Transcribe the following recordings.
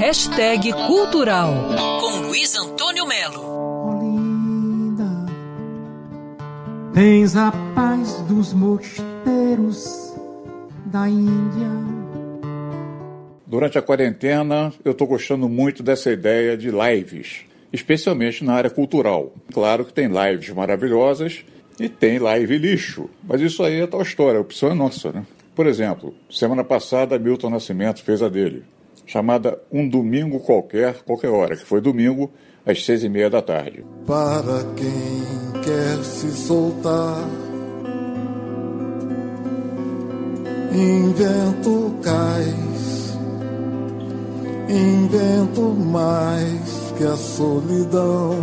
Hashtag Cultural com Luiz Antônio Melo. Olinda, tens a paz dos mosteiros da Índia. Durante a quarentena, eu estou gostando muito dessa ideia de lives, especialmente na área cultural. Claro que tem lives maravilhosas e tem live lixo, mas isso aí é tal história, a opção é nossa, né? Por exemplo, semana passada Milton Nascimento fez a dele, chamada Um Domingo Qualquer, Qualquer Hora, que foi domingo às seis e meia da tarde. Para quem quer se soltar, invento cais, invento mais que a solidão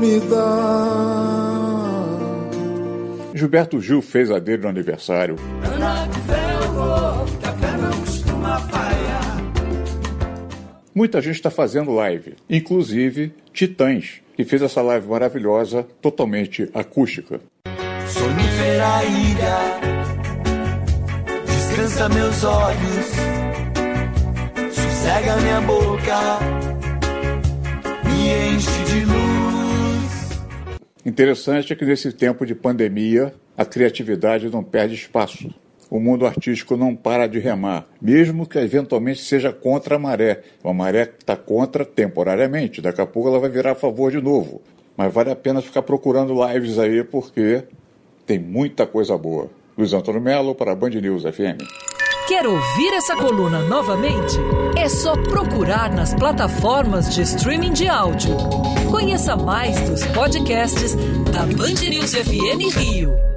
me dá. Gilberto Gil fez a dele no aniversário. Muita gente está fazendo live, inclusive Titãs, que fez essa live maravilhosa, totalmente acústica. Sonífera ilha, descansa meus olhos, sossega minha boca, me enche de luz. Interessante é que nesse tempo de pandemia, a criatividade não perde espaço. O mundo artístico não para de remar, mesmo que eventualmente seja contra a maré. Uma maré está contra temporariamente, daqui a pouco ela vai virar a favor de novo. Mas vale a pena ficar procurando lives aí, porque tem muita coisa boa. Luiz Antônio Melo para a Band News FM. Quer ouvir essa coluna novamente? É só procurar nas plataformas de streaming de áudio. Conheça mais dos podcasts da Band News FM Rio.